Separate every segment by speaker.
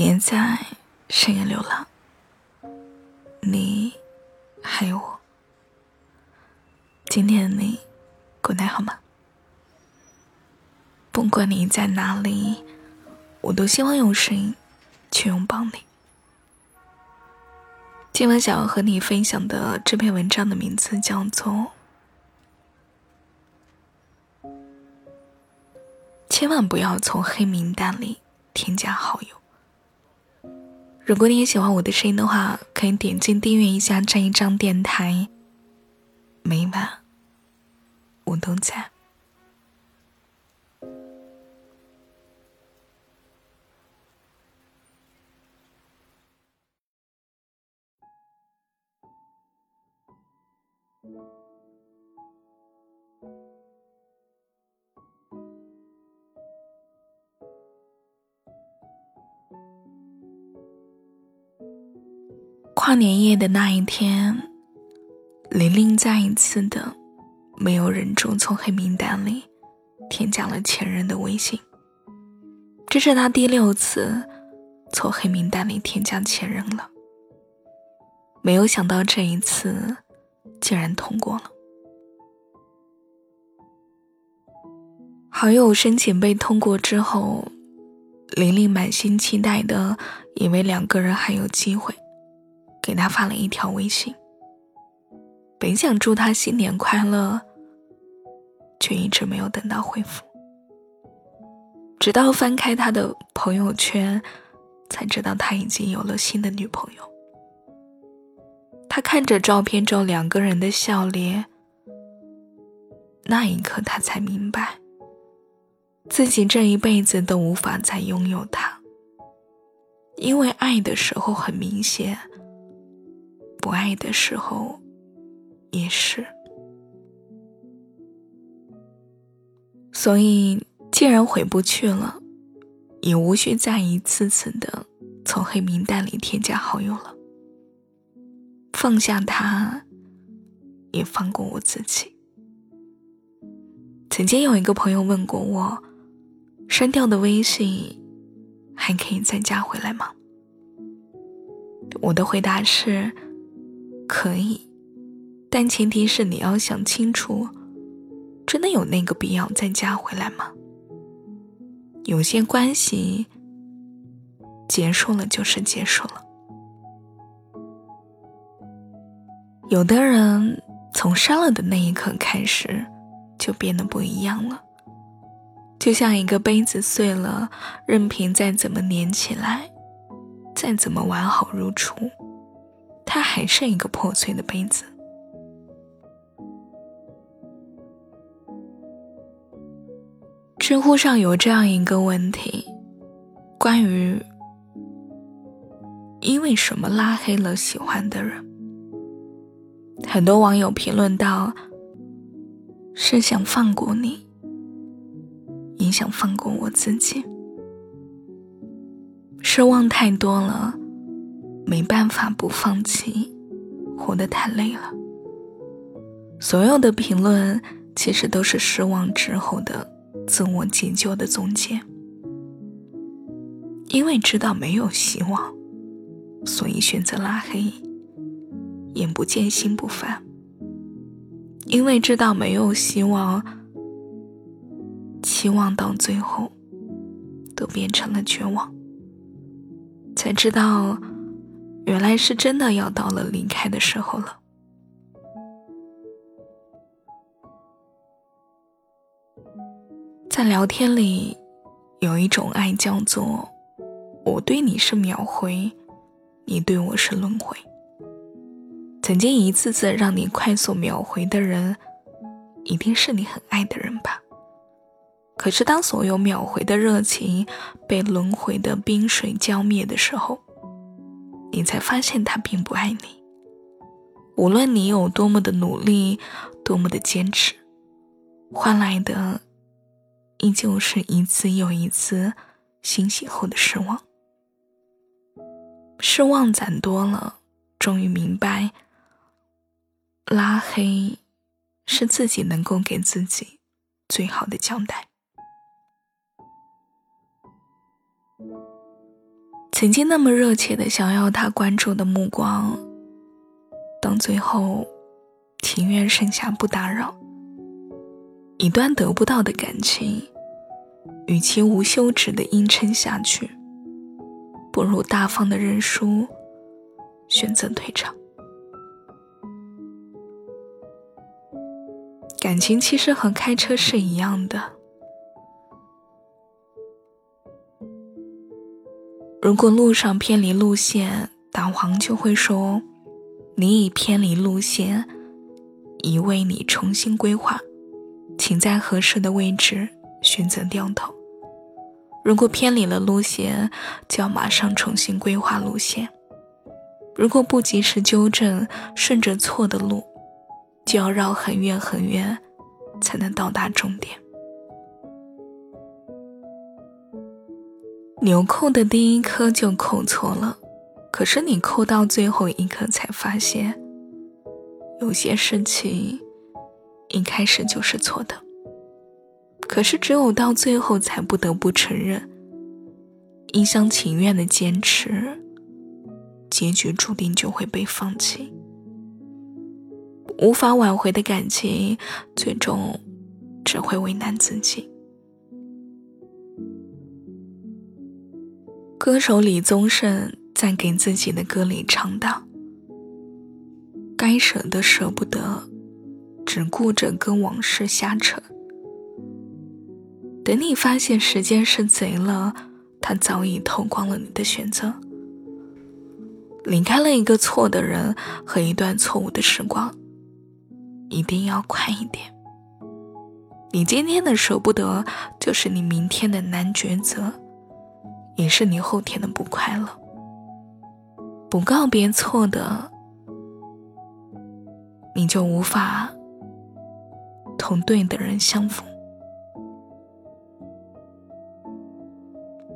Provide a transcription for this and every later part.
Speaker 1: 别在深夜流浪，你还有我。今天的你过得好吗？不管你在哪里，我都希望用声音去拥抱你。今晚想要和你分享的这篇文章的名字叫做《千万不要从黑名单里添加好友》。如果你也喜欢我的声音的话，可以点击订阅一下这一张电台。每晚我都在。跨年夜的那一天，玲玲再一次的没有忍住，从黑名单里添加了前任的微信。这是她第六次从黑名单里添加前任了。没有想到这一次竟然通过了。好友申请被通过之后，玲玲满心期待的以为两个人还有机会。给他发了一条微信，本想祝他新年快乐，却一直没有等到回复。直到翻开他的朋友圈，才知道他已经有了新的女朋友。他看着照片中两个人的笑脸，那一刻他才明白，自己这一辈子都无法再拥有他，因为爱的时候很明显。不爱的时候，也是。所以，既然回不去了，也无需再一次次的从黑名单里添加好友了。放下他，也放过我自己。曾经有一个朋友问过我，删掉的微信还可以再加回来吗？我的回答是。可以，但前提是你要想清楚，真的有那个必要再加回来吗？有些关系结束了就是结束了。有的人从删了的那一刻开始，就变得不一样了，就像一个杯子碎了，任凭再怎么粘起来，再怎么完好如初。它还是一个破碎的杯子。知乎上有这样一个问题：关于因为什么拉黑了喜欢的人？很多网友评论道：“是想放过你，也想放过我自己。失望太多了。”没办法不放弃，活得太累了。所有的评论其实都是失望之后的自我解救的总结。因为知道没有希望，所以选择拉黑，眼不见心不烦。因为知道没有希望，期望到最后都变成了绝望，才知道。原来是真的要到了离开的时候了。在聊天里，有一种爱叫做“我对你是秒回，你对我是轮回”。曾经一次次让你快速秒回的人，一定是你很爱的人吧？可是当所有秒回的热情被轮回的冰水浇灭的时候，你才发现他并不爱你。无论你有多么的努力，多么的坚持，换来的依旧是一次又一次欣喜后的失望。失望攒多了，终于明白，拉黑是自己能够给自己最好的交代。曾经那么热切的想要他关注的目光，到最后，情愿剩下不打扰。一段得不到的感情，与其无休止的硬撑下去，不如大方的认输，选择退场。感情其实和开车是一样的。如果路上偏离路线，导航就会说：“你已偏离路线，已为你重新规划，请在合适的位置选择掉头。”如果偏离了路线，就要马上重新规划路线。如果不及时纠正，顺着错的路，就要绕很远很远，才能到达终点。纽扣的第一颗就扣错了，可是你扣到最后一颗才发现，有些事情一开始就是错的。可是只有到最后才不得不承认，一厢情愿的坚持，结局注定就会被放弃。无法挽回的感情，最终只会为难自己。歌手李宗盛在给自己的歌里唱道：“该舍的舍不得，只顾着跟往事瞎扯。等你发现时间是贼了，他早已偷光了你的选择。离开了一个错的人和一段错误的时光，一定要快一点。你今天的舍不得，就是你明天的难抉择。”也是你后天的不快乐，不告别错的，你就无法同对的人相逢。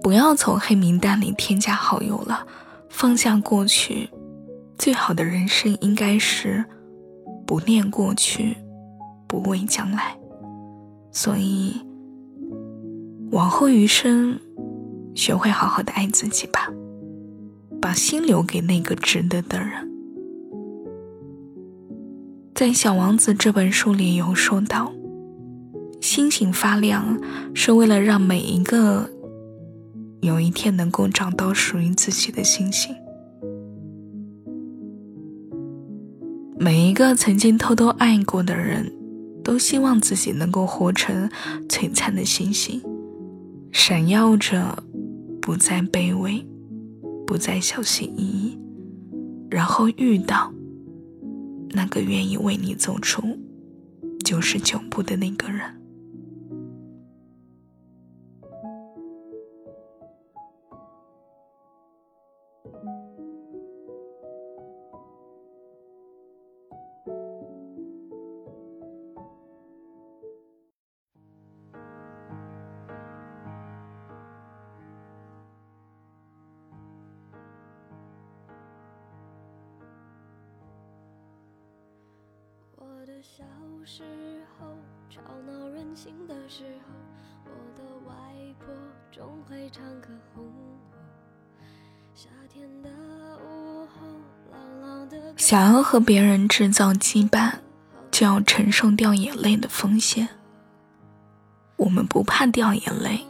Speaker 1: 不要从黑名单里添加好友了，放下过去，最好的人生应该是不念过去，不畏将来。所以，往后余生。学会好好的爱自己吧，把心留给那个值得的人。在《小王子》这本书里有说到，星星发亮是为了让每一个有一天能够找到属于自己的星星。每一个曾经偷偷爱过的人，都希望自己能够活成璀璨的星星，闪耀着。不再卑微，不再小心翼翼，然后遇到那个愿意为你走出九十九步的那个人。时候，吵闹任性的时候，我的外婆总会唱歌哄我。夏天的午后，朗朗的。想要和别人制造羁绊，就要承受掉眼泪的风险。我们不怕掉眼泪，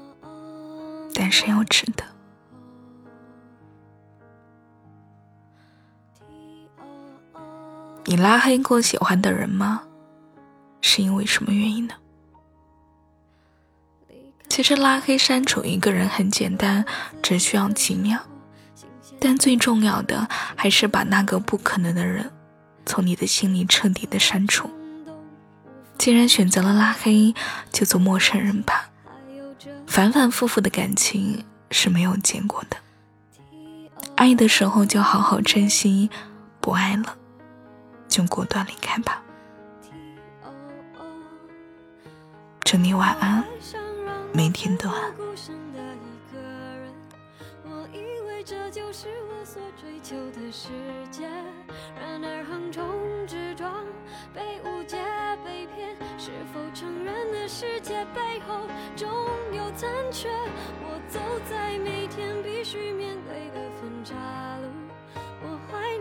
Speaker 1: 但是要值得。你拉黑过喜欢的人吗？是因为什么原因呢？其实拉黑删除一个人很简单，只需要几秒。但最重要的还是把那个不可能的人从你的心里彻底的删除。既然选择了拉黑，就做陌生人吧。反反复复的感情是没有结果的。爱的时候就好好珍惜，不爱了。就果断离开吧。祝你晚安，每天都安。我以为这就是我所追求的世界，然而横冲直撞，被误解、被骗，是否承认的世界背后总有残缺？我走在每天必须面对的。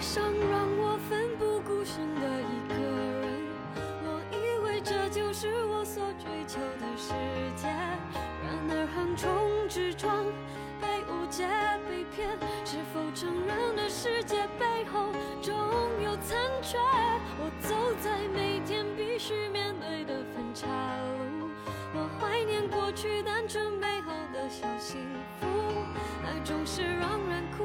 Speaker 2: 上让我奋不顾身的一个人，我以为这就是我所追求的世界。然而横冲直撞，被误解被骗，是否成人的世界背后总有残缺？我走在每天必须面对的分岔路，我怀念过去单纯美好的小幸福，爱总是让人哭，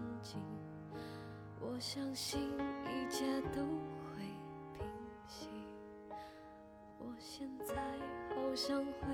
Speaker 2: 我相信一切都会平息。我。现在好想回